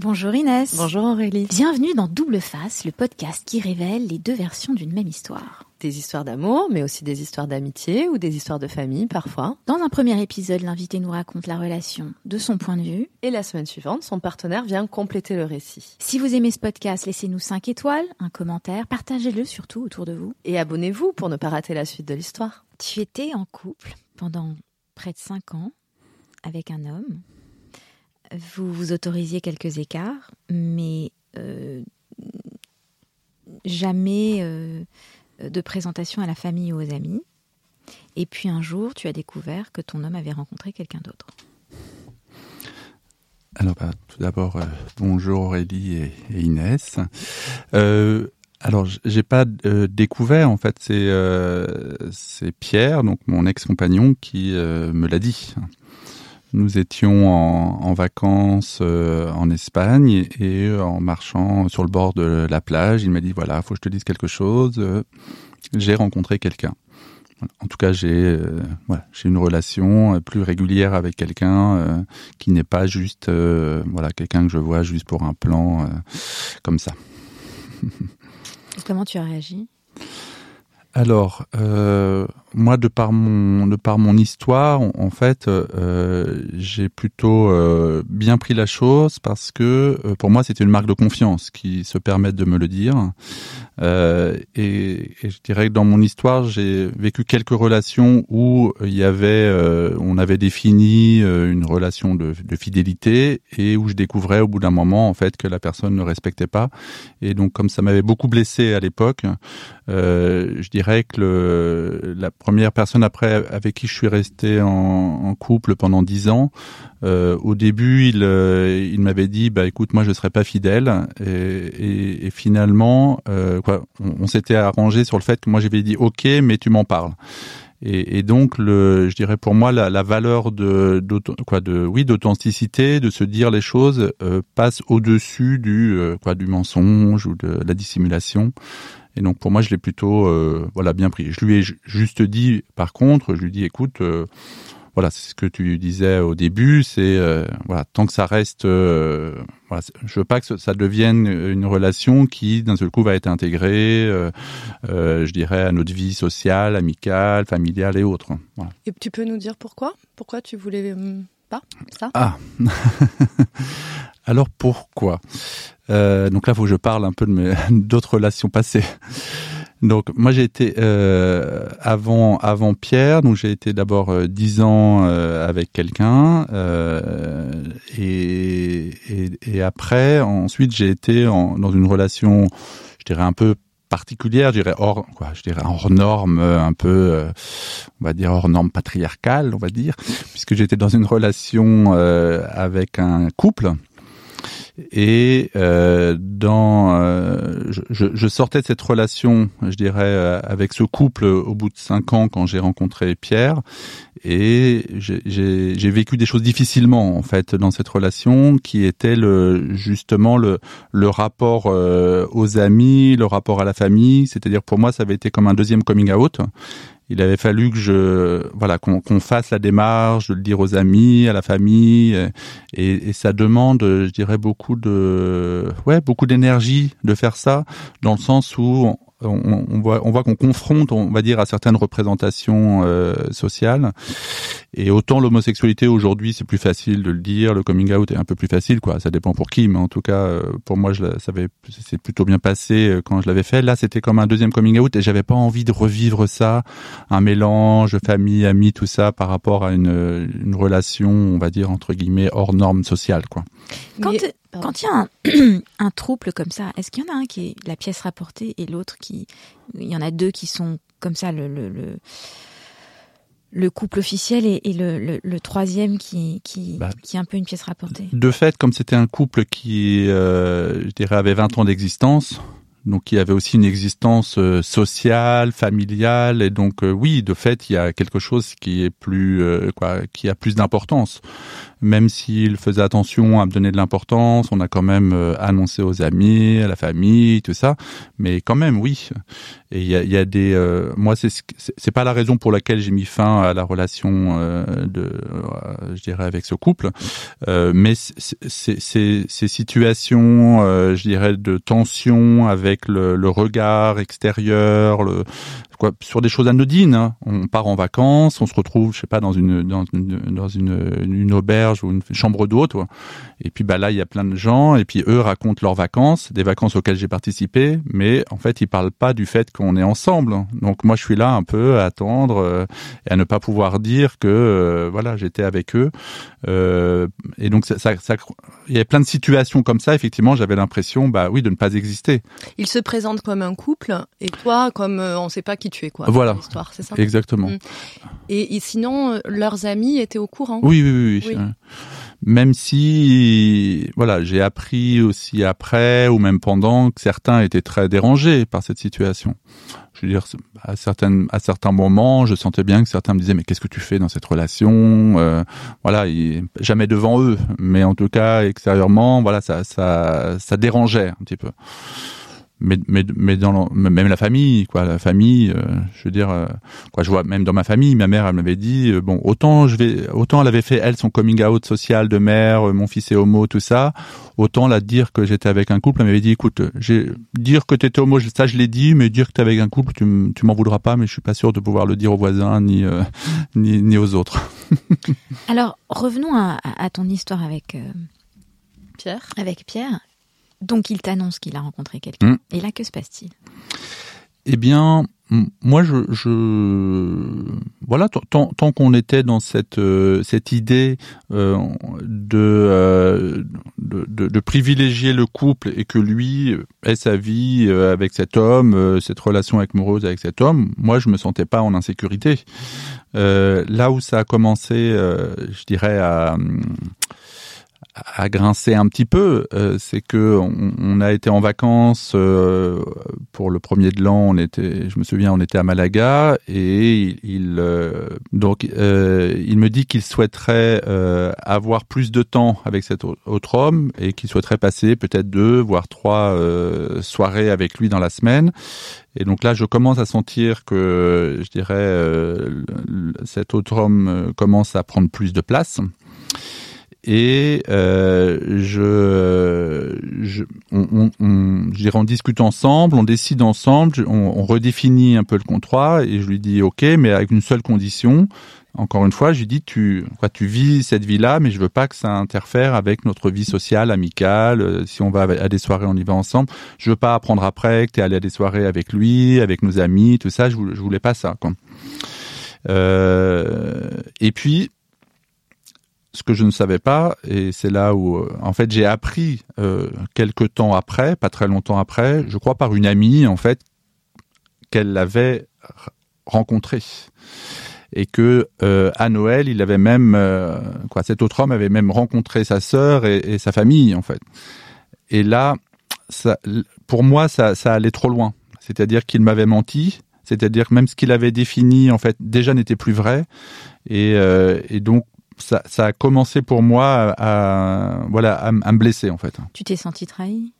Bonjour Inès. Bonjour Aurélie. Bienvenue dans Double Face, le podcast qui révèle les deux versions d'une même histoire. Des histoires d'amour, mais aussi des histoires d'amitié ou des histoires de famille parfois. Dans un premier épisode, l'invité nous raconte la relation de son point de vue. Et la semaine suivante, son partenaire vient compléter le récit. Si vous aimez ce podcast, laissez-nous 5 étoiles, un commentaire, partagez-le surtout autour de vous. Et abonnez-vous pour ne pas rater la suite de l'histoire. Tu étais en couple pendant près de 5 ans avec un homme vous vous autorisiez quelques écarts, mais euh, jamais euh, de présentation à la famille ou aux amis. Et puis un jour, tu as découvert que ton homme avait rencontré quelqu'un d'autre. Alors, bah, tout d'abord, euh, bonjour Aurélie et, Inès. Alors, j'ai pas découvert, en fait, c'est c'est Pierre, donc mon ex-compagnon, qui me l'a dit. Nous étions en, vacances euh, en Espagne et, en marchant sur le bord de la plage, il m'a dit voilà, faut que je te dise quelque chose. Euh, j'ai rencontré quelqu'un. En tout cas, j'ai euh, voilà, j'ai une relation plus régulière avec quelqu'un qui n'est pas juste voilà quelqu'un que je vois juste pour un plan comme ça. comment tu as réagi? Alors, euh, moi, de par mon de par mon histoire, en, fait, euh, j'ai plutôt euh, bien pris la chose parce que euh, pour moi, c'était une marque de confiance qui se permet de me le dire. Euh, et, et, je dirais que dans mon histoire, j'ai vécu quelques relations où il y avait, on avait défini une relation de, de, fidélité et où je découvrais au bout d'un moment en fait que la personne ne respectait pas. Et donc, comme ça m'avait beaucoup blessé à l'époque, je dirais que le, la première personne après avec qui je suis resté en, en couple pendant dix ans. Euh, au début, il, euh, il m'avait dit, bah écoute, moi je serai pas fidèle, et, et, et finalement, euh, quoi, on, on s'était arrangé sur le fait que moi j'avais dit, ok, mais tu m'en parles. Et, et, donc, le, je dirais pour moi, la, la valeur de, quoi, de, oui, d'authenticité, de se dire les choses, euh, passe au-dessus du, euh, quoi, du mensonge ou de la dissimulation. Et donc pour moi, je l'ai plutôt euh, voilà bien pris. Je lui ai juste dit, par contre, je lui dis, écoute, euh, voilà, c'est ce que tu disais au début, c'est euh, voilà, tant que ça reste, euh, voilà, je veux pas que ça devienne une relation qui d'un seul coup va être intégrée, euh, je dirais, à notre vie sociale, amicale, familiale et autres. Voilà. Et tu peux nous dire pourquoi? Pourquoi tu voulais pas ça? Ah Alors pourquoi? Euh, Donc là, faut que je parle un peu de mes d'autres relations passées. Donc moi j'ai été euh, avant avant Pierre, donc j'ai été d'abord euh, dix ans euh, avec quelqu'un euh, et, et, et après ensuite j'ai été en, dans une relation, je dirais un peu particulière, je dirais hors quoi, je dirais hors norme, un peu, on va dire hors norme patriarcale, on va dire, puisque j'étais dans une relation euh, avec un couple et euh, dans, euh, je, je, sortais de cette relation, je dirais, euh, avec ce couple au bout de cinq ans quand j'ai rencontré Pierre, et j'ai vécu des choses difficilement en fait dans cette relation, qui était le justement le le rapport euh, aux amis, le rapport à la famille. C'est-à-dire pour moi, ça avait été comme un deuxième coming out il avait fallu que je voilà qu'on qu fasse la démarche de le dire aux amis, à la famille, et, et ça demande, je dirais, beaucoup de ouais beaucoup d'énergie de faire ça, dans le sens où on, on voit, on voit qu'on confronte, on va dire, à certaines représentations euh, sociales. Et autant l'homosexualité aujourd'hui, c'est plus facile de le dire, le coming out est un peu plus facile, quoi. Ça dépend pour qui, mais en tout cas, euh, pour moi, je, ça avait, c'est plutôt bien passé euh, quand je l'avais fait. Là, c'était comme un deuxième coming out, et j'avais pas envie de revivre ça, un mélange famille, amis, tout ça, par rapport à une, une relation, on va dire entre guillemets hors norme sociale, quoi. Quand quand il y a un, un trouble comme ça, est-ce qu'il y en a un qui est la pièce rapportée et l'autre qui, il y en a deux qui sont comme ça le le, le, le couple officiel et, et le, le, le, troisième qui qui, bah, qui est un peu une pièce rapportée? De fait, comme c'était un couple qui, euh, je dirais, avait 20 ans d'existence, donc il y avait aussi une existence euh, sociale, familiale, et donc euh, oui, de fait, il y a quelque chose qui est plus, euh, quoi, qui a plus d'importance. Même s'il faisait attention à me donner de l'importance, on a quand même euh, annoncé aux amis, à la famille, tout ça. Mais quand même, oui. Et il y a, y a, des, euh, moi, c'est c'est pas la raison pour laquelle j'ai mis fin à la relation euh, de, je dirais, avec ce couple. mais ces situations, je dirais, de tension avec le, le regard extérieur, le, sur des choses anodines. Hein. On part en vacances, on se retrouve, je sais pas, dans une dans une, dans une, auberge ou une chambre d'hôte. Et puis bah là, il y a plein de gens et puis eux racontent leurs vacances, des vacances auxquelles j'ai participé, mais en fait, ils parlent pas du fait qu'on est ensemble. Donc moi, je suis là un peu à attendre euh, et à ne pas pouvoir dire que euh, voilà, j'étais avec eux. Euh, et donc ça, ça, ça, il y avait plein de situations comme ça. Effectivement, j'avais l'impression, bah oui, de ne pas exister. Ils se présentent comme un couple et toi, comme on ne sait pas qui quoi. Voilà. L'histoire, c'est ça. Exactement. Mm. Et, sinon, leurs amis étaient au courant. Oui, oui, oui. oui. oui même si voilà j'ai appris aussi après ou même pendant que certains étaient très dérangés par cette situation je veux dire à certaines à certains moments je sentais bien que certains me disaient mais qu'est-ce que tu fais dans cette relation euh, voilà jamais devant eux mais en tout cas extérieurement voilà ça ça ça dérangeait un petit peu mais mais mais dans même la famille quoi la famille euh, je veux dire euh, quoi je vois même dans ma famille ma mère elle m'avait dit euh, bon autant je vais autant elle avait fait elle son coming out social de mère mon fils est homo tout ça autant la dire que j'étais avec un couple elle m'avait dit écoute j'ai dire que tu étais homo ça je l'ai dit mais dire que tu avec un couple tu tu m'en voudras pas mais je suis pas sûr de pouvoir le dire aux voisins ni ni, ni aux autres. Alors revenons à, à ton histoire avec Pierre. avec Pierre donc il t'annonce qu'il a rencontré quelqu'un. Mm. Et là, que se passe-t-il? Eh bien, moi, je, je voilà, tant, tant qu'on était dans cette euh, cette idée euh, de, euh, de, de, de, privilégier le couple et que lui ait sa vie avec cet homme, cette relation amoureuse avec cet homme, moi, je me sentais pas en insécurité. là où ça a commencé, je dirais à à grincer un petit peu, euh, c'est que on, on, a été en vacances euh, pour le premier de l'an. On était, je me souviens, on était à Malaga et il, euh, donc il me dit qu'il souhaiterait avoir plus de temps avec cet autre homme et qu'il souhaiterait passer peut-être deux voire trois soirées avec lui dans la semaine. Et donc là, je commence à sentir que, je dirais, cet autre homme commence à prendre plus de place et euh, je, je, on, on, je dirais, on discute ensemble, on décide ensemble, on, on, redéfinit un peu le contrat et je lui dis ok, mais avec une seule condition. Encore une fois, je lui dis tu, quoi, tu vis cette vie-là, mais je veux pas que ça interfère avec notre vie sociale, amicale. Euh, si on va à des soirées, on y va ensemble. Je veux pas apprendre après que tu es allé à des soirées avec lui, avec nos amis, tout ça. Je, je voulais pas ça. Quoi. Euh, et puis ce que je ne savais pas, et c'est là où, euh, en fait, j'ai appris euh, quelques temps après, pas très longtemps après, je crois par une amie, en fait, qu'elle l'avait rencontré et que euh, à Noël, il avait même, euh, quoi, cet autre homme avait même rencontré sa sœur et, et, sa famille, en fait. Et là, ça, pour moi, ça, ça allait trop loin. C'est-à-dire qu'il m'avait menti. C'est-à-dire que même ce qu'il avait défini, en fait, déjà n'était plus vrai. Et, euh, et donc, ça, ça, a commencé pour moi à, voilà, à, me blesser en fait. Tu t'es senti trahi?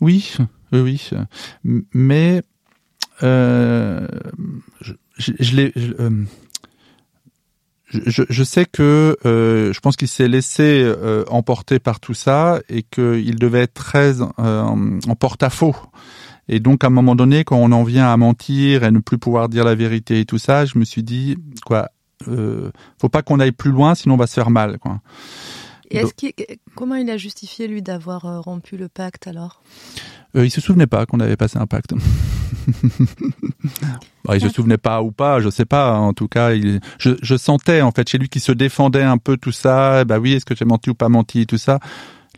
Oui, oui, oui. Mais euh, je, je, je l'ai. Euh, je, je, sais que euh, je pense qu'il s'est laissé euh, emporter par tout ça et qu'il devait être très euh, en porte-à-faux. Et donc à un moment donné, quand on en vient à mentir et ne plus pouvoir dire la vérité et tout ça, je me suis dit quoi, euh, faut pas qu'on aille plus loin, sinon on va se faire mal. Quoi. Et est-ce qu'il, comment il a justifié lui d'avoir euh, rompu le pacte alors? Euh, Il se souvenait pas qu'on avait passé un pacte. bah, il se souvenait pas ou pas, je sais pas. En tout cas, il, je, je sentais en fait chez lui qu'il se défendait un peu tout ça. Bah oui, est-ce que j'ai menti ou pas menti tout ça?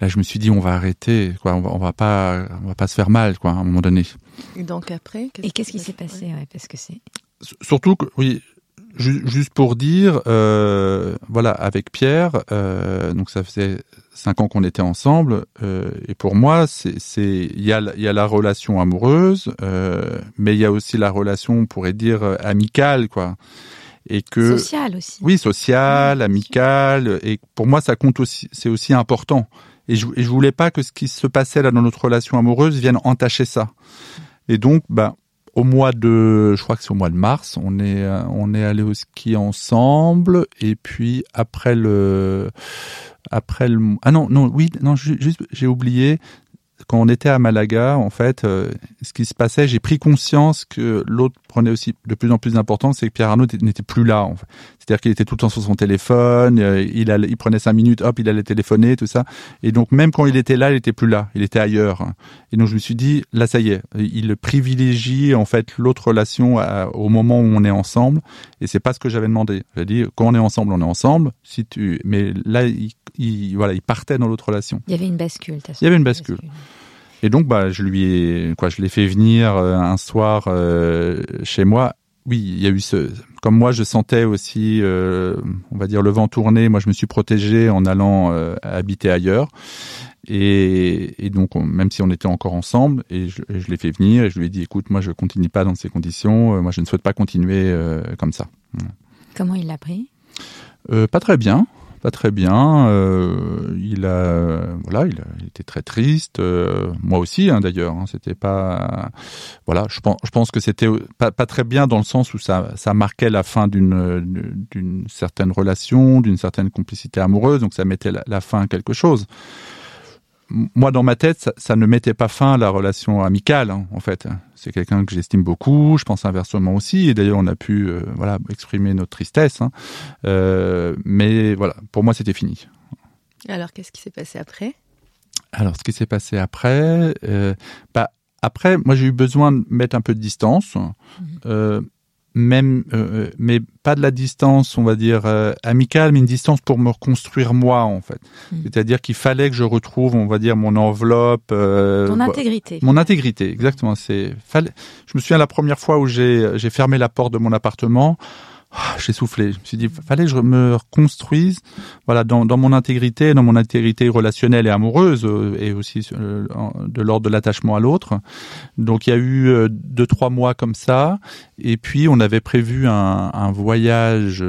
Là, je me suis dit, on va arrêter, quoi. On va, on va pas, on va pas se faire mal, quoi, à un moment donné. Et donc après. Qu'est-ce Et qu'est-ce qui s'est passé, ouais, parce que c'est. Surtout que, oui, juste pour dire, euh, voilà, avec Pierre, euh, donc ça faisait cinq ans qu'on était ensemble, euh, et pour moi, c'est, il y a, y a la relation amoureuse, euh, mais il y a aussi la relation, on pourrait dire amicale, quoi. et que social aussi. oui social, amical et pour moi ça compte aussi c'est aussi important et je, et je voulais pas que ce qui se passait là dans notre relation amoureuse vienne entacher ça et donc bah au mois de je crois que c'est au mois de mars on est euh, on est allé au ski ensemble et puis après le après le ah non non oui non ju- juste j'ai oublié quand on était à Malaga, en fait, euh, ce qui se passait, j'ai pris conscience que l'autre prenait aussi de plus en plus d'importance, c'est que Pierre Arnaud n'était plus là. C'est-à-dire qu'il était tout le temps sur son téléphone, euh, il, allait, il prenait cinq minutes, hop, il allait téléphoner, tout ça. Et donc même quand il était là, il était plus là, il était ailleurs. Et donc je me suis dit, là, ça y est, il privilégie en fait l'autre relation à- au moment où on est ensemble. Et c'est pas ce que j'avais demandé. J'ai dit, quand on est ensemble, on est ensemble. Si tu, mais là, il, il- voilà, il partait dans l'autre relation. Il y avait une bascule. Il y avait une bascule. Et donc, bah, je lui ai, quoi, je l'ai fait venir euh, un soir euh, chez moi. Oui, il y a eu ce, comme moi, je sentais aussi, euh, on va dire, le vent tourner. Moi, je me suis protégé en allant euh, habiter ailleurs. Et, et donc, on- même si on était encore ensemble, et je, et je l'ai fait venir, et je lui ai dit, écoute, moi, je continue pas dans ces conditions. Euh, moi, je ne souhaite pas continuer euh, comme ça. Comment il l'a pris? Pas très bien, pas très bien. Euh, il a, voilà, il, a, il était très triste. euh, moi aussi, hein, d'ailleurs. Hein, c'était pas, voilà. Je pense, je pense que c'était pas, pas très bien dans le sens où ça, ça marquait la fin d'une, d'une certaine relation, d'une certaine complicité amoureuse. Donc ça mettait la, la fin à quelque chose. Moi, dans ma tête, ça, ça ne mettait pas fin à la relation amicale, hein, en fait. C'est quelqu'un que j'estime beaucoup. Je pense inversement aussi. Et d'ailleurs, on a pu, euh, voilà, exprimer notre tristesse. Hein. Euh, mais voilà, pour moi, c'était fini. Alors, qu'est-ce qui s'est passé après? Alors, ce qui s'est passé après, euh, bah, après, moi, j'ai eu besoin de mettre un peu de distance, euh, même, euh, mais pas de la distance, on va dire euh, amicale, mais une distance pour me reconstruire moi, en fait. Mhm. C'est-à-dire qu'il fallait que je retrouve, on va dire, mon enveloppe, euh, Ton bah, intégrité. mon intégrité, exactement. C'est fallait. Je me souviens la première fois où j'ai j'ai fermé la porte de mon appartement. Ah, J'ai soufflé. Je me suis dit, fallait que je me reconstruise, voilà, dans, dans mon intégrité, dans mon intégrité relationnelle et amoureuse, euh, et aussi euh, de l'ordre de l'attachement à l'autre. Donc il y a eu euh, deux trois mois comme ça, et puis on avait prévu un, un voyage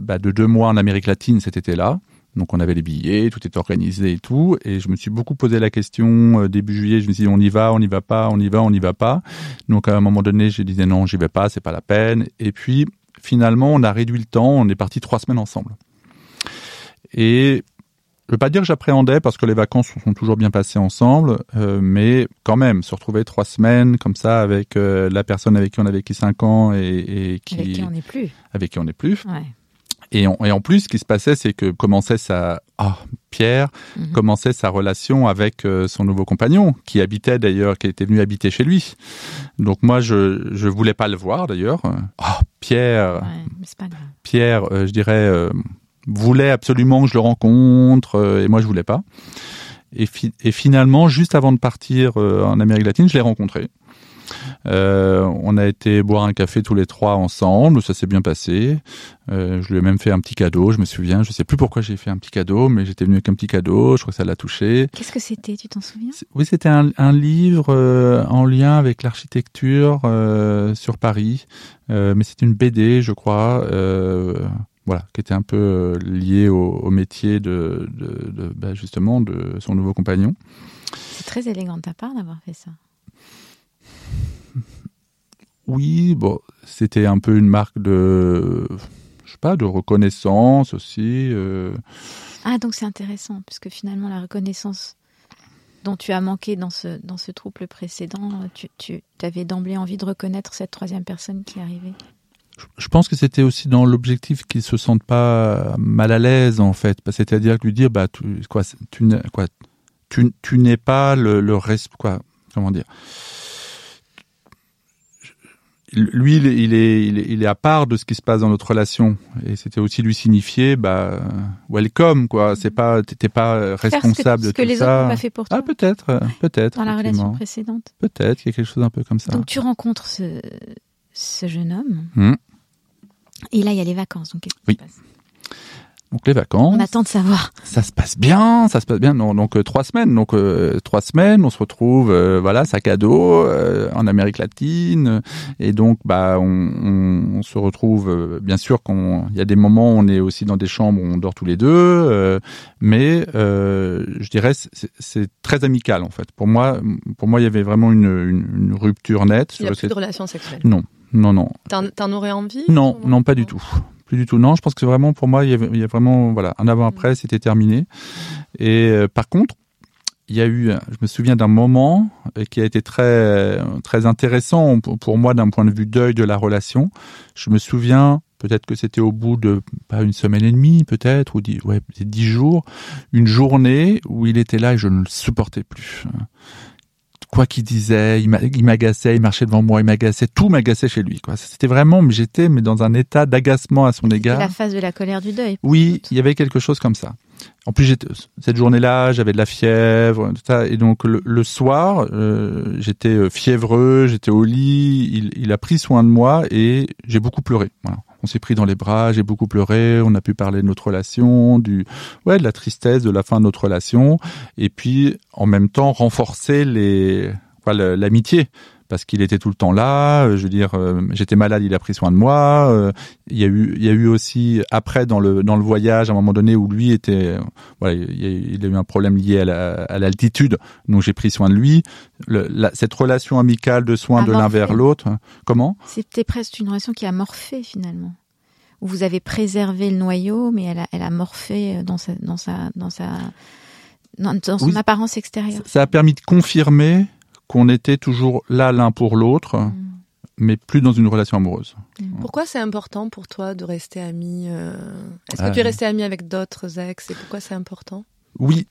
bah, de deux mois en Amérique latine cet été-là. Donc on avait les billets, tout était organisé et tout. Et je me suis beaucoup posé la question euh, début juillet. Je me suis dit on y va, on n'y va pas, on y va, on n'y va pas. Donc à un moment donné, je disais non, j'y vais pas, c'est pas la peine. Et puis finalement, on a réduit le temps. On est parti trois semaines ensemble. Et je veux pas dire que j'appréhendais parce que les vacances sont toujours bien passées ensemble, euh, mais quand même se retrouver trois semaines comme ça avec euh, la personne avec qui on a vécu cinq ans et, et qui Avec qui on n'est plus. avec qui on n'est plus. Ouais. Et, on- et en plus, ce qui se passait, c'est que commençait sa ah, Pierre Mhm. commençait sa relation avec euh, son nouveau compagnon, qui habitait d'ailleurs, qui était venu habiter chez lui. Donc moi, je je voulais pas le voir d'ailleurs. Ah, Pierre, Ouais, mais pas grave. Pierre, euh, je dirais, euh, voulait absolument que je le rencontre, euh, et moi je voulais pas. Et, fi- et finalement, juste avant de partir en Amérique latine, je l'ai rencontré. Euh, on a été boire un café tous les trois ensemble, ça s'est bien passé. Euh, je lui ai même fait un petit cadeau, je me souviens. Je sais plus pourquoi j'ai fait un petit cadeau, mais j'étais venu avec un petit cadeau. Je crois que ça l'a touché. Qu'est-ce que c'était Tu t'en souviens? Oui, c'était un, un livre euh, en lien avec l'architecture sur Paris, mais c'est une BD, je crois, voilà, qui était un peu liée au, au métier de, de, de- bah, justement de son nouveau compagnon. C'est très élégant de ta part d'avoir fait ça. Oui, bon, c'était un peu une marque de, je sais pas, de reconnaissance aussi. euh, Ah, donc c'est intéressant, puisque finalement, la reconnaissance dont tu as manqué dans ce, dans ce trouble précédent, tu, tu avais d'emblée envie de reconnaître cette troisième personne qui arrivée. je pense que c'était aussi dans l'objectif qu'ils se sentent pas mal à l'aise en fait Bah, c'est-à-dire que lui dire bah tu quoi tu n'es quoi tu, tu n'es pas le, le res- quoi comment dire lui il est, il est il est il à part de ce qui se passe dans notre relation et c'était aussi lui signifier bah welcome quoi c'est pas t'étais pas Faire ce que, responsable ce de que les ça autres n'ont pas fait pour toi ah peut-être euh, peut-être dans la relation précédente. peut-être qu'il y a quelque chose un peu comme ça Donc tu rencontres ce, ce jeune homme, Hmm. et là il y a les vacances. Donc qu'est-ce qui Oui. se passe? Donc les vacances. On attend de savoir. Ça se passe bien, ça se passe bien. Donc euh, trois semaines, donc euh, trois semaines, on se retrouve, euh, voilà, sac à dos en Amérique latine, et donc bah on, on, on se retrouve bien sûr il y a des moments où on est aussi dans des chambres où on dort tous les deux, mais je dirais c'est très amical en fait. Pour moi, pour moi il y avait vraiment une, une, une rupture nette. Il n'y a plus de relations sexuelles. Non, non, non. T'en aurais envie Non, non, pas du tout plus du tout. Non, je pense que vraiment pour moi, il y, avait, il y a vraiment voilà un avant après, c'était terminé. Et euh, par contre, il y a eu, je me souviens d'un moment euh, qui a été très très intéressant pour moi d'un point de vue deuil de la relation. Je me souviens peut-être que c'était au bout de pas une semaine et demie peut-être ou dix, ouais dix jours, une journée où il était là et je ne le supportais plus quoi qu'il disait, il m'agaçait, il marchait devant moi, il m'agaçait, tout m'agaçait chez lui. Quoi. C'était vraiment, mais j'étais mais dans un état d'agacement à son égard. la phase de la colère du deuil. Oui, il y avait quelque chose comme ça. En plus, cette journée-là, j'avais de la fièvre, tout ça, et donc le, soir, euh, j'étais euh, fiévreux, j'étais au lit. Il, il, a pris soin de moi et j'ai beaucoup pleuré. Voilà. On s'est pris dans les bras, j'ai beaucoup pleuré, on a pu parler de notre relation, du ouais, de la tristesse de la fin de notre relation. Et puis en même temps renforcer les l'amitié parce qu'il était tout le temps là. Euh, je veux dire, euh, j'étais malade, il a pris soin de moi. Euh, il y a eu, il y a eu aussi après dans le dans le voyage à un moment donné où lui était, voilà, il, a, eu un problème lié à l'altitude, donc j'ai pris soin de lui. Le, cette relation amicale de soins de l'un vers l'autre, comment? C'était presque une relation qui a morphé finalement. Où vous avez préservé le noyau, mais elle a, elle a morphé dans sa dans sa dans sa dans, son apparence extérieure. Ça a permis de confirmer qu'on était toujours là l'un pour l'autre, mm. mais plus dans une relation amoureuse. Mm. Pourquoi c'est important pour toi de rester ami euh, Est-ce que tu es euh. resté ami avec d'autres ex et pourquoi c'est important? Oui,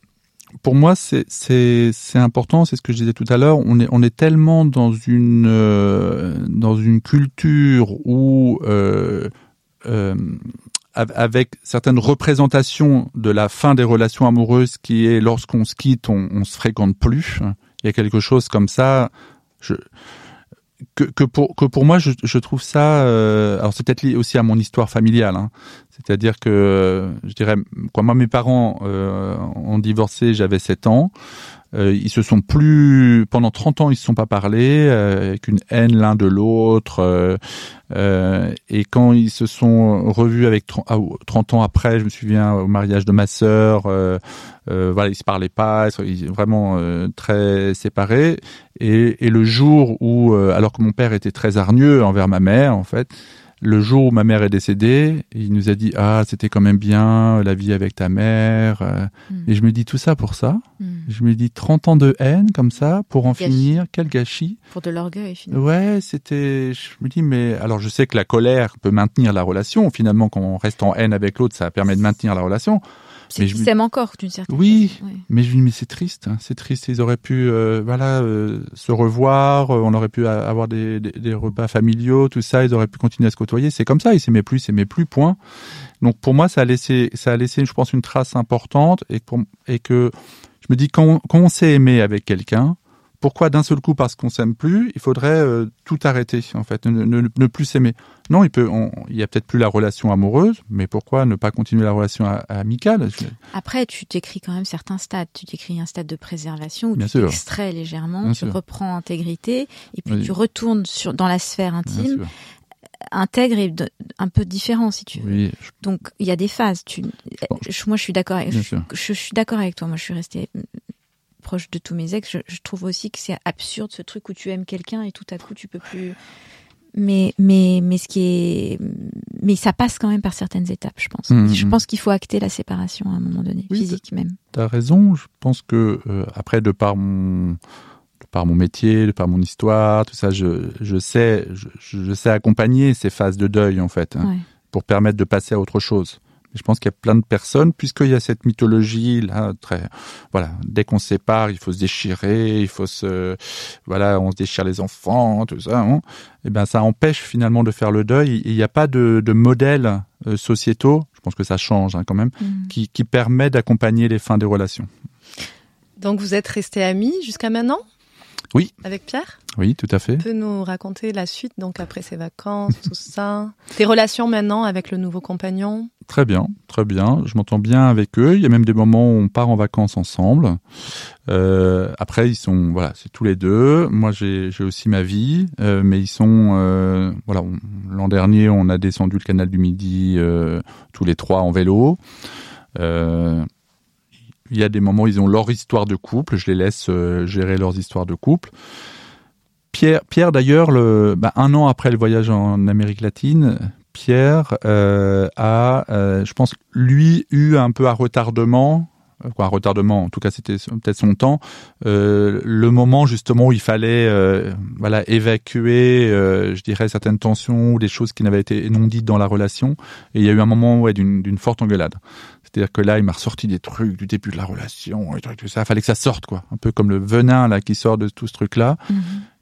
pour moi, c'est important. C'est ce que je disais tout à l'heure. On est on est tellement dans une euh, dans une culture où avec certaines représentations de la fin des relations amoureuses, qui est lorsqu'on se quitte, on, on se fréquente plus il y a quelque chose comme ça. Que, pour que pour moi je, je trouve ça euh, alors c'est peut-être lié aussi à mon histoire familiale hein. c'est-à-dire que je dirais quoi moi mes parents euh, ont divorcé j'avais 7 ans euh, ils se sont plus pendant 30 ans ils se sont pas parlé euh, avec une haine l'un de l'autre euh, euh, et quand ils se sont revus avec 30, ah, ans après je me souviens au mariage de ma sœur voilà ils se parlaient pas ils sont vraiment très séparés et, et le jour où alors que mon père était très hargneux envers ma mère en fait le jour où ma mère est décédée, il nous a dit ah c'était quand même bien la vie avec ta mère. Mm. Et je me dis tout ça pour ça. Mm. Je me dis 30 ans de haine comme ça pour en finir, quel gâchis. Pour de l'orgueil finalement. Ouais, c'était. Je me dis mais alors je sais que la colère peut maintenir la relation. Finalement, quand on reste en haine avec l'autre, ça permet de maintenir la relation. C'est qu'ils s'aiment encore d'une certaine oui, façon. Oui, mais je dis mais c'est triste, hein, c'est triste. Ils auraient pu, euh, voilà, euh, se revoir. Euh, on aurait pu avoir des, des, des, repas familiaux, tout ça. Ils auraient pu continuer à se côtoyer. C'est comme ça. Ils s'aimaient plus, ils s'aimaient plus. Point. Donc pour moi, ça a laissé, ça a laissé, je pense, une trace importante et, pour, et que je me dis quand, quand on s'est aimé avec quelqu'un, pourquoi d'un seul coup, parce qu'on s'aime plus, il faudrait euh, tout arrêter, en fait, ne, ne, plus s'aimer Non, il peut, il y a peut-être plus la relation amoureuse, mais pourquoi ne pas continuer la relation amicale? Après, tu t'écris quand même certains stades. Tu t'écris un stade de préservation où Bien tu t'extrais légèrement, tu reprends intégrité, et puis tu retournes sur, dans la sphère intime intègre et un peu différent si tu veux. Donc il y a des phases. Tu, moi je suis d'accord. Je, je, suis d'accord avec toi. Moi je suis restée proche de tous mes ex, je, trouve aussi que c'est absurde ce truc où tu aimes quelqu'un et tout à coup tu peux plus. Mais mais mais ce qui est mais ça passe quand même par certaines étapes, je pense. Mmh, je pense qu'il faut acter la séparation à un moment donné, physique même. Tu as raison. Je pense que euh, après de par mon de par mon métier, de par mon histoire, tout ça, je, je sais, je, je sais accompagner ces phases de deuil en fait, hein, pour permettre de passer à autre chose je pense qu'il y a plein de personnes, puisqu'il y a cette mythologie là, très, voilà, dès qu'on se sépare, il faut se déchirer, il faut se, voilà, on se déchire les enfants, tout ça. Hein. et eh ben, ça empêche finalement de faire le deuil. Il n'y a pas de, de modèles euh, sociétaux, je pense que ça change hein, quand même, mmh. qui, qui permet d'accompagner les fins des relations. Donc vous êtes restés amis jusqu'à maintenant? Oui. Avec Pierre Oui, tout à fait. Tu peux nous raconter la suite, donc après ses vacances, tout ça Tes relations maintenant avec le nouveau compagnon Très bien, très bien. Je m'entends bien avec eux. Il y a même des moments où on part en vacances ensemble. Euh, après, ils sont, voilà, c'est tous les deux. Moi, j'ai aussi ma vie, euh, mais ils sont, euh, voilà. L'an dernier, on a descendu le canal du Midi tous les trois en vélo. Euh, il y a des moments où ils ont leur histoire de couple, je les laisse euh, gérer leurs histoires de couple. Pierre, Pierre d'ailleurs, bah, un an après le voyage en Amérique latine, Pierre euh, a, euh, je pense, lui eu un peu à retardement retardement, en tout cas c'était peut-être son temps, le moment justement où il fallait voilà évacuer, je dirais certaines tensions ou des choses qui n'avaient été non dites dans la relation, et il y a eu un moment ouais, d'une forte engueulade. C'est-à-dire que là, il m'a ressorti des trucs du début de la relation, et tout ça. Fallait que ça sorte, quoi. Un peu comme le venin là qui sort de tout ce truc-là. Mhm.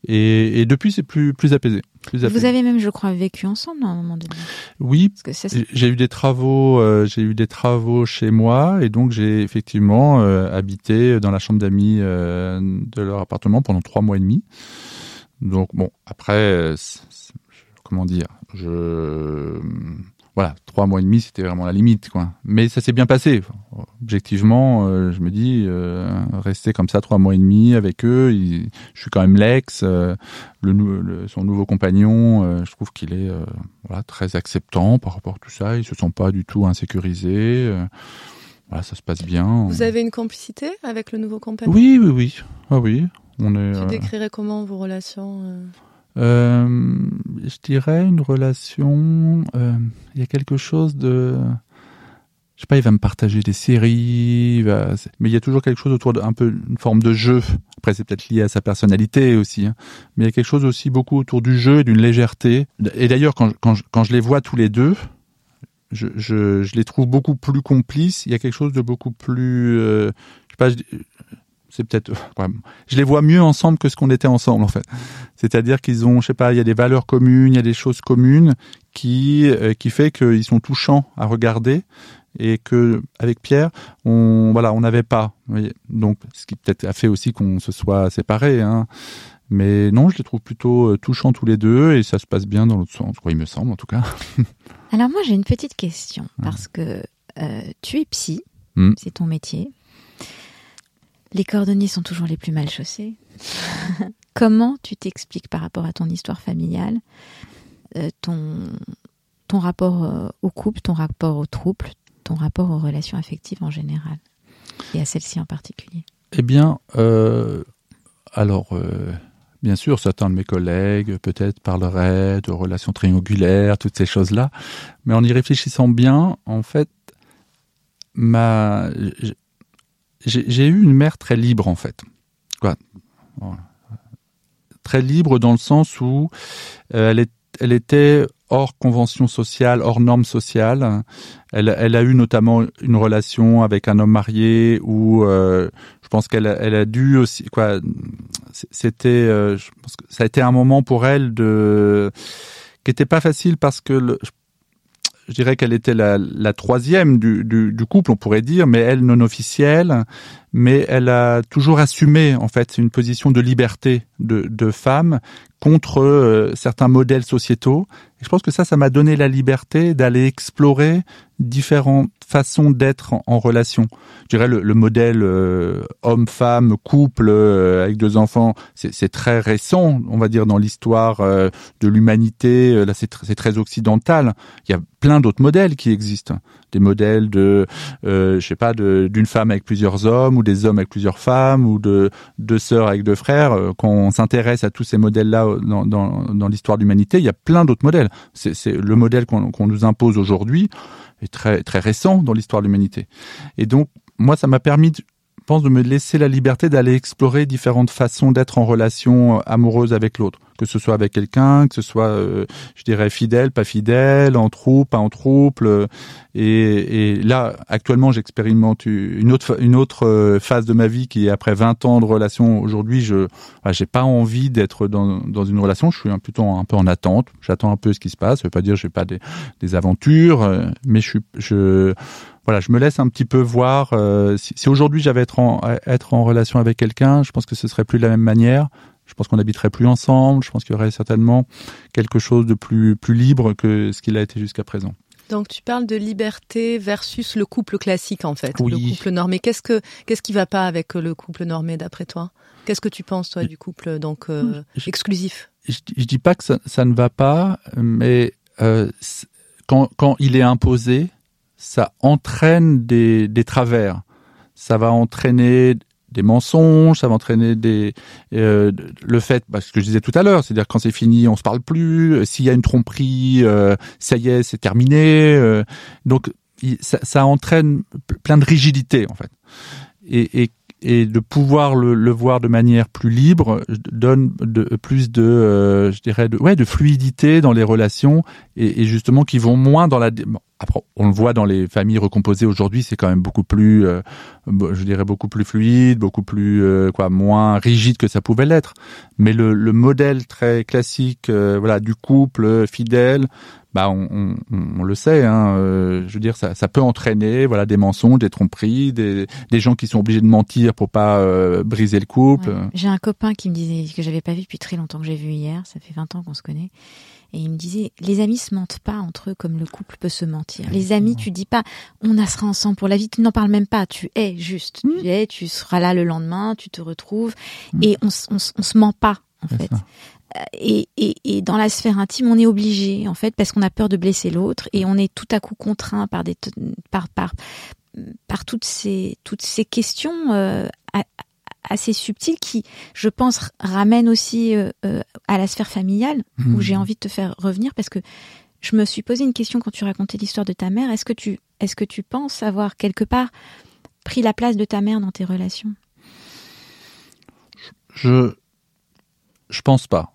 Et, et, depuis, c'est plus plus apaisé, plus apaisé. Vous avez même, je crois, vécu ensemble à un moment donné. Oui, j'ai eu des travaux, euh, j'ai eu des travaux chez moi, et donc j'ai effectivement euh, habité dans la chambre d'amis euh, de leur appartement pendant trois mois et demi. Donc bon, après, comment dire, je voilà, trois mois et demi, c'était vraiment la limite, quoi. Mais ça s'est bien passé. Objectivement, euh, je me dis, euh, rester comme ça trois mois et demi avec eux, je suis quand même l'ex, euh, le, son nouveau compagnon, euh, je trouve qu'il est voilà très acceptant par rapport à tout ça. Il se sent pas du tout insécurisé. voilà, ça se passe bien. Vous avez une complicité avec le nouveau compagnon? Oui, oui, oui. Ah oui. On est. Tu décrirais comment vos relations euh, je dirais une relation. Euh, il y a quelque chose de. Je sais pas, il va me partager des séries, mais il y a toujours quelque chose autour d'un peu une forme de jeu. Après, c'est peut-être lié à sa personnalité aussi, hein. mais il y a quelque chose aussi beaucoup autour du jeu et d'une légèreté. Et d'ailleurs, quand, quand, je les vois tous les deux, je, je, je, les trouve beaucoup plus complices. Il y a quelque chose de beaucoup plus, euh, je sais pas, c'est peut-être je les vois mieux ensemble que ce qu'on était ensemble en fait. C'est-à-dire qu'ils ont je sais pas il y a des valeurs communes il y a des choses communes qui euh, qui fait qu'ils sont touchants à regarder et que avec Pierre on voilà on n'avait pas. Donc ce qui peut-être a fait aussi qu'on se soit séparés hein. mais non je les trouve plutôt euh, touchants tous les deux et ça se passe bien dans l'autre sens quoi il me semble en tout cas. Alors moi j'ai une petite question parce que euh, tu es psy. Hmm. c'est ton métier les cordonniers sont toujours les plus mal chaussés. Comment tu t'expliques par rapport à ton histoire familiale, euh, ton, rapport euh, au couple, ton rapport au trouble, ton rapport aux relations affectives en général, et à celle-ci en particulier? Eh bien, euh, alors, bien sûr, certains de mes collègues peut-être parleraient de relations triangulaires, toutes ces choses-là, mais en y réfléchissant bien, en fait, ma, j'ai eu une mère très libre en fait. Quoi? Très libre dans le sens où euh, elle, est, elle était hors convention sociale, hors normes sociales. Elle, elle, a eu notamment une relation avec un homme marié où euh, je pense qu'elle elle a dû aussi quoi. C'était, euh, je pense que ça a été un moment pour elle de qui était pas facile parce que le, je dirais qu'elle était la, troisième du, couple, on pourrait dire, mais elle non officielle. Mais elle a toujours assumé en fait une position de liberté de, de femme contre euh, certains modèles sociétaux. Et je pense que ça, ça m'a donné la liberté d'aller explorer différentes façons d'être en, relation. Je dirais le, le modèle euh, homme-femme, couple euh, avec deux enfants, c'est très récent, on va dire, dans l'histoire de l'humanité. Là, c'est très occidental. Il y a plein d'autres modèles qui existent. Des modèles de, je sais pas, d'une femme avec plusieurs hommes, ou des hommes avec plusieurs femmes, ou de deux sœurs avec deux frères. Quand on s'intéresse à tous ces modèles-là dans, dans, dans l'histoire de l'humanité, il y a plein d'autres modèles. C'est le modèle qu'on nous impose aujourd'hui est très très récent dans l'histoire de l'humanité. Et donc moi, ça m'a permis pense, de me laisser la liberté d'aller explorer différentes façons d'être en relation euh, amoureuse avec l'autre, que ce soit avec quelqu'un, que ce soit, euh, je dirais, fidèle, pas fidèle, en troupe, pas en troupe. Euh, et, et, là, actuellement, j'expérimente une autre une autre phase de ma vie qui est après 20 ans de relation. Aujourd'hui, je j'ai pas envie d'être dans, dans une relation. Je suis plutôt un peu en attente. J'attends un peu ce qui se passe. Ça veut pas dire que j'ai pas des, des aventures, mais je je voilà, je me laisse un petit peu voir. Euh, si, si aujourd'hui j'avais être en être en relation avec quelqu'un, je pense que ce serait plus de la même manière. Je pense qu'on n'habiterait plus ensemble. Je pense qu'il y aurait certainement quelque chose de plus plus libre que ce qu'il a été jusqu'à présent. Donc tu parles de liberté versus le couple classique en fait, Oui. le couple normé. Qu'est-ce que qu'est-ce qui va pas avec le couple normé d'après toi? Qu'est-ce que tu penses toi du couple donc euh, exclusif? je, je dis pas que ça, ça ne va pas, mais euh, quand, quand il est imposé, ça entraîne des, des travers. Ça va entraîner des mensonges, ça va entraîner des euh, le fait, bah, ce que je disais tout à l'heure, c'est-à-dire quand c'est fini, on se parle plus. Euh, S'il y a une tromperie, euh, ça y est, c'est terminé. euh, donc ça, ça entraîne plein de rigidité en fait. Et, et, et de pouvoir le, le voir de manière plus libre donne de, plus de, euh, je dirais, de, ouais, de fluidité dans les relations et, et justement qui vont moins dans la. On le voit dans les familles recomposées aujourd'hui, c'est quand même beaucoup plus, euh, je dirais, beaucoup plus fluide, beaucoup plus, euh, quoi, moins rigide que ça pouvait l'être. Mais le, le modèle très classique, euh, voilà, du couple fidèle, bah on, on, on le sait, hein, euh, je veux dire, ça, ça peut entraîner, voilà, des mensonges, des tromperies, des, des gens qui sont obligés de mentir pour pas euh, briser le couple. J'ai un copain qui me disait que j'avais pas vu depuis très longtemps que j'ai vu hier, ça fait 20 ans qu'on se connaît. Et il me disait, les amis se mentent pas entre eux comme le couple peut se mentir. Les amis, tu dis pas, on a sera ensemble pour la vie, tu n'en parles même pas, tu es juste. Mm. Tu es, tu seras là le lendemain, tu te retrouves. Mm. Et on, on, se ment pas, en fait. ça. Euh, Et, et, et dans la sphère intime, on est obligé, en fait, parce qu'on a peur de blesser l'autre et on est tout à coup contraint par des, par, par, par toutes ces, toutes ces questions euh, assez subtiles qui, je pense, r- ramènent aussi euh, euh, à la sphère familiale où Mhm. j'ai envie de te faire revenir parce que je me suis posé une question quand tu racontais l'histoire de ta mère. Est-ce que tu, est-ce que tu penses avoir quelque part pris la place de ta mère dans tes relations? Je je pense pas.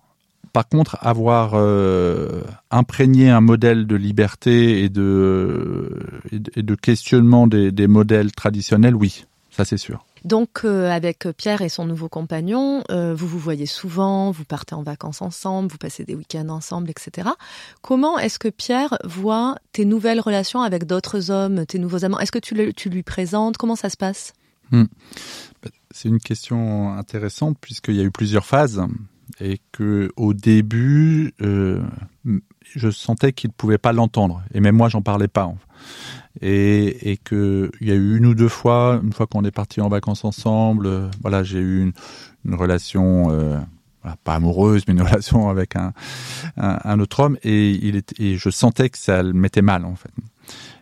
Par contre, avoir euh, imprégné un modèle de liberté et de et de, et de questionnement des, des modèles traditionnels, oui, ça c'est sûr. Donc euh, avec Pierre et son nouveau compagnon, euh, vous vous voyez souvent, vous partez en vacances ensemble, vous passez des week-ends ensemble, etc. Comment est-ce que Pierre voit tes nouvelles relations avec d'autres hommes, tes nouveaux amants? Est-ce que tu, le- tu lui présentes? Comment ça se passe? C'est une question intéressante puisqu'il y a eu plusieurs phases et que au début, euh, je sentais qu'il ne pouvait pas l'entendre et même moi j'en parlais pas. en fait. Et, et que il y a eu une ou deux fois, une fois qu'on est parti en vacances ensemble, euh, voilà, j'ai eu une, une relation. euh, pas amoureuse, mais une relation avec un, un, autre homme, et il était, et je sentais que ça le mettait mal en fait.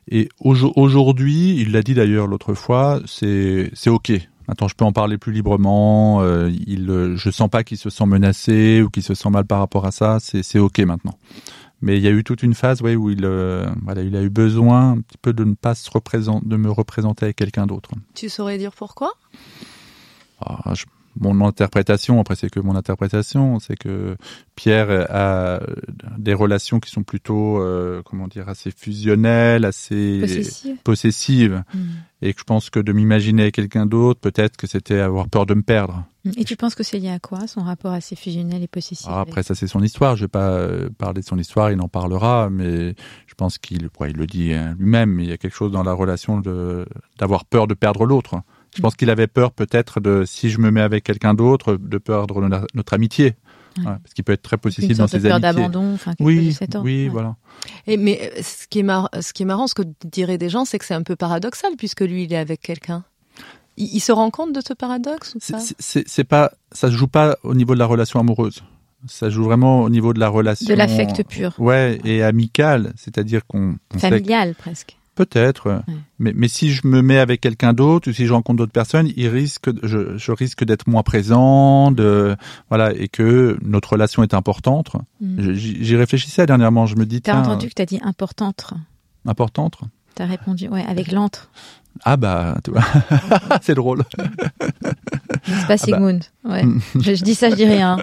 Et aujo- aujourd'hui, il l'a dit d'ailleurs l'autre fois, c'est ok. Maintenant, je peux en parler plus librement. euh, il, je sens pas qu'il se sent menacé ou qu'il se sent mal par rapport à ça. C'est ok maintenant. Mais il y a eu toute une phase, ouais, où il, euh, voilà, il a eu besoin un petit peu de ne pas se représenter, de me représenter avec quelqu'un d'autre. Tu saurais dire pourquoi? Ah, je- mon interprétation, après c'est que mon interprétation, c'est que Pierre a des relations qui sont plutôt, euh, comment dire, assez fusionnelles, assez Possessive possessives, Mm. et que je pense que de m'imaginer avec quelqu'un d'autre, peut-être que c'était avoir peur de me perdre. Et tu penses que c'est lié à quoi, son rapport assez fusionnel et possessif Ah, après ça c'est son histoire, je vais pas euh, parler de son histoire, il en parlera, mais je pense qu'il, ouais, il le dit hein, lui-même, il y a quelque chose dans la relation d'avoir peur de perdre l'autre. Je pense qu'il avait peur peut-être de, si je me mets avec quelqu'un d'autre, de perdre notre, notre amitié. Ouais. Ouais, parce qu'il peut être très possessif dans ses peur d'abandon, enfin quelque chose Oui, de cet ordre. oui, Ouais. voilà. Et mais ce qui est marrant, ce qui est marrant, ce que diraient des gens, c'est que c'est un peu paradoxal puisque lui, il est avec quelqu'un. Il, il se rend compte de ce paradoxe ou C'est- pas c'est- pas, ça se joue pas au niveau de la relation amoureuse. Ça joue vraiment au niveau de la relation. De l'affect pur, Ouais, et amical, c'est-à-dire qu'on on sait que- familial presque. Peut-être, ouais. Mais mais si je me mets avec quelqu'un d'autre ou si je rencontre d'autres personnes, il risque, je, je risque d'être moins présent, de voilà, et que notre relation est importante. Mm. J'y réfléchissais dernièrement, je me dis T'as entendu que t'as dit importante. importante. T'as répondu, ouais, avec l'antre. Ah bah, tu vois. c'est drôle. C'est pas Sigmund. Ouais. Mm. je, je dis ça, je dis rien.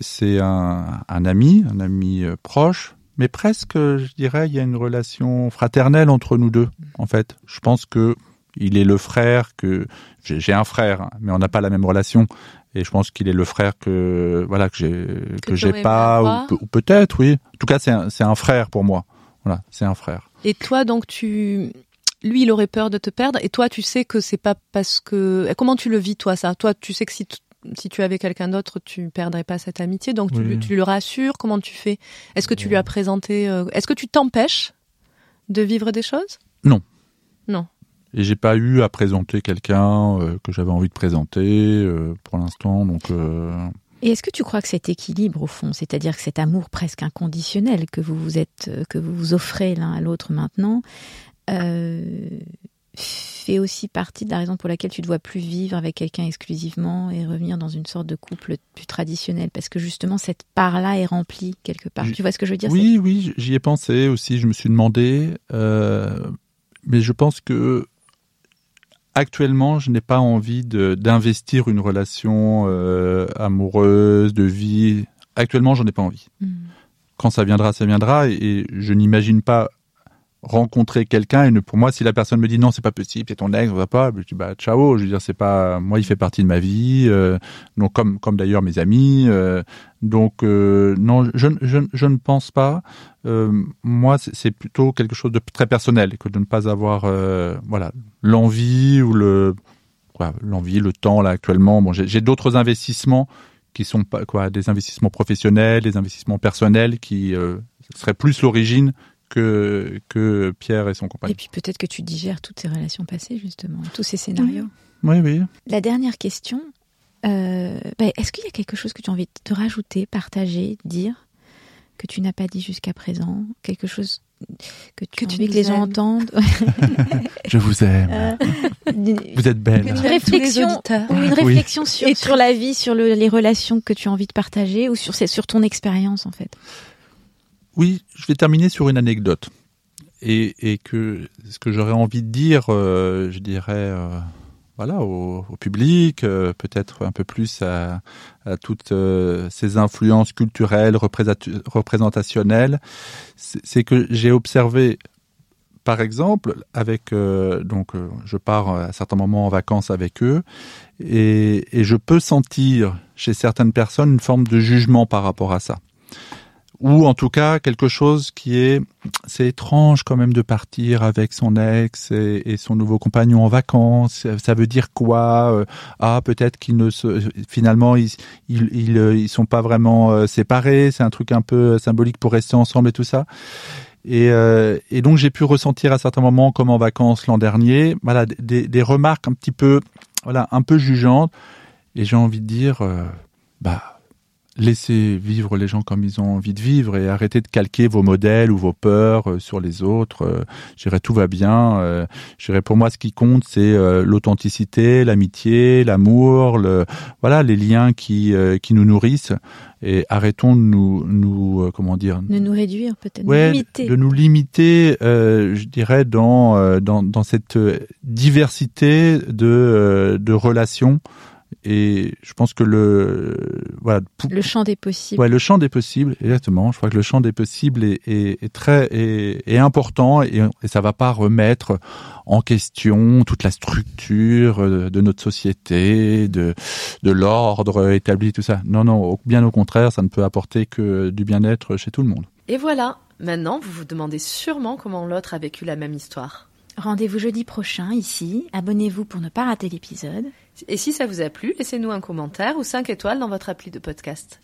c'est un, un ami, un ami euh, proche, mais presque, je dirais, il y a une relation fraternelle entre nous deux. En fait, je pense que il est le frère que j'ai un frère, hein, mais on n'a pas la même relation. Et je pense qu'il est le frère que voilà que j'ai que, j'ai pas ou, pe- ou peut-être oui. En tout cas, c'est un, c'est un frère pour moi. Voilà, c'est un frère. Et toi, donc, tu lui, il aurait peur de te perdre, et toi, tu sais que c'est pas parce que. Comment tu le vis, toi, ça? Toi, tu sais que si, si tu avais quelqu'un d'autre, tu perdrais pas cette amitié, donc tu, tu le rassures. Comment tu fais? Est-ce que tu lui as présenté euh, Est-ce que tu t'empêches de vivre des choses? Non. Non. Et j'ai pas eu à présenter quelqu'un euh, que j'avais envie de présenter euh, pour l'instant, donc. Et est-ce que tu crois que cet équilibre, au fond, c'est-à-dire que cet amour presque inconditionnel que vous vous êtes, que vous vous offrez l'un à l'autre maintenant, euh, fait aussi partie de la raison pour laquelle tu ne dois plus vivre avec quelqu'un exclusivement et revenir dans une sorte de couple plus traditionnel parce que justement cette part-là est remplie quelque part. tu vois ce que je veux dire Oui, oui, j'y ai pensé aussi. Je me suis demandé, euh, mais je pense que actuellement, je n'ai pas envie d'investir une relation euh, amoureuse, de vie. Actuellement, j'en ai pas envie. Hmm. Quand ça viendra, ça viendra, et je n'imagine pas rencontrer quelqu'un et pour moi si la personne me dit non c'est pas possible c'est ton ex on va pas je dis bah ciao je veux dire c'est pas moi il fait partie de ma vie euh, donc comme comme d'ailleurs mes amis euh, donc euh, non je, je, je ne pense pas. Moi c'est plutôt quelque chose de très personnel que de ne pas avoir voilà l'envie ou le quoi l'envie le temps là actuellement. Bon j'ai d'autres investissements qui sont pas quoi des investissements professionnels des investissements personnels qui seraient plus l'origine que, que Pierre et son compagnon. Et puis peut-être que tu digères toutes ces relations passées, justement, tous ces scénarios. Oui, oui. La dernière question, euh, bah, est-ce qu'il y a quelque chose que tu as envie de rajouter, partager, dire, que tu n'as pas dit jusqu'à présent Quelque chose que tu, veux que les gens entendent? Je vous aime. Euh, vous êtes belle. Une réflexion, une réflexion sur, sur, la vie, sur les relations que tu as envie de partager ou sur, sur ton expérience, en fait? Oui, je vais terminer sur une anecdote. Et, et que ce que j'aurais envie de dire, euh, je dirais, euh, voilà, au, public, euh, peut-être un peu plus à, toutes ces influences culturelles, représentationnelles, c'est que j'ai observé, par exemple, avec donc je pars à certains moments en vacances avec eux, et je peux sentir chez certaines personnes une forme de jugement par rapport à ça ou en tout cas quelque chose qui est c'est étrange quand même de partir avec son ex et, son nouveau compagnon en vacances. Ça veut dire quoi euh, ah peut-être qu'ils ne se finalement ils, ils ils ils sont pas vraiment euh, séparés. C'est un truc un peu symbolique pour rester ensemble et tout ça. Et, euh, et donc j'ai pu ressentir à certains moments comme en vacances l'an dernier voilà des, des remarques un petit peu voilà un peu jugeantes. Et j'ai envie de dire bah laissez vivre les gens comme ils ont envie de vivre et arrêtez de calquer vos modèles ou vos peurs euh, sur les autres. Euh, je dirais tout va bien. Euh, je dirais pour moi ce qui compte c'est l'authenticité, l'amitié, l'amour, le voilà les liens qui qui nous nourrissent et arrêtons de nous nous comment dire de nous réduire peut-être ouais, de nous limiter je dirais dans dans dans cette diversité de de relations et je pense que le voilà le champ des possibles. Ouais, le champ des possibles, exactement. Je crois que le champ des possibles est, est, est très est, est, important et, et ça va pas remettre en question toute la structure de notre société, de de l'ordre établi, tout ça. Non, non, bien au contraire, ça ne peut apporter que du bien-être chez tout le monde. Et voilà. Maintenant, vous vous demandez sûrement comment l'autre a vécu la même histoire. Rendez-vous jeudi prochain ici. Abonnez-vous pour ne pas rater l'épisode. Et si ça vous a plu, laissez-nous un commentaire ou 5 étoiles dans votre appli de podcast.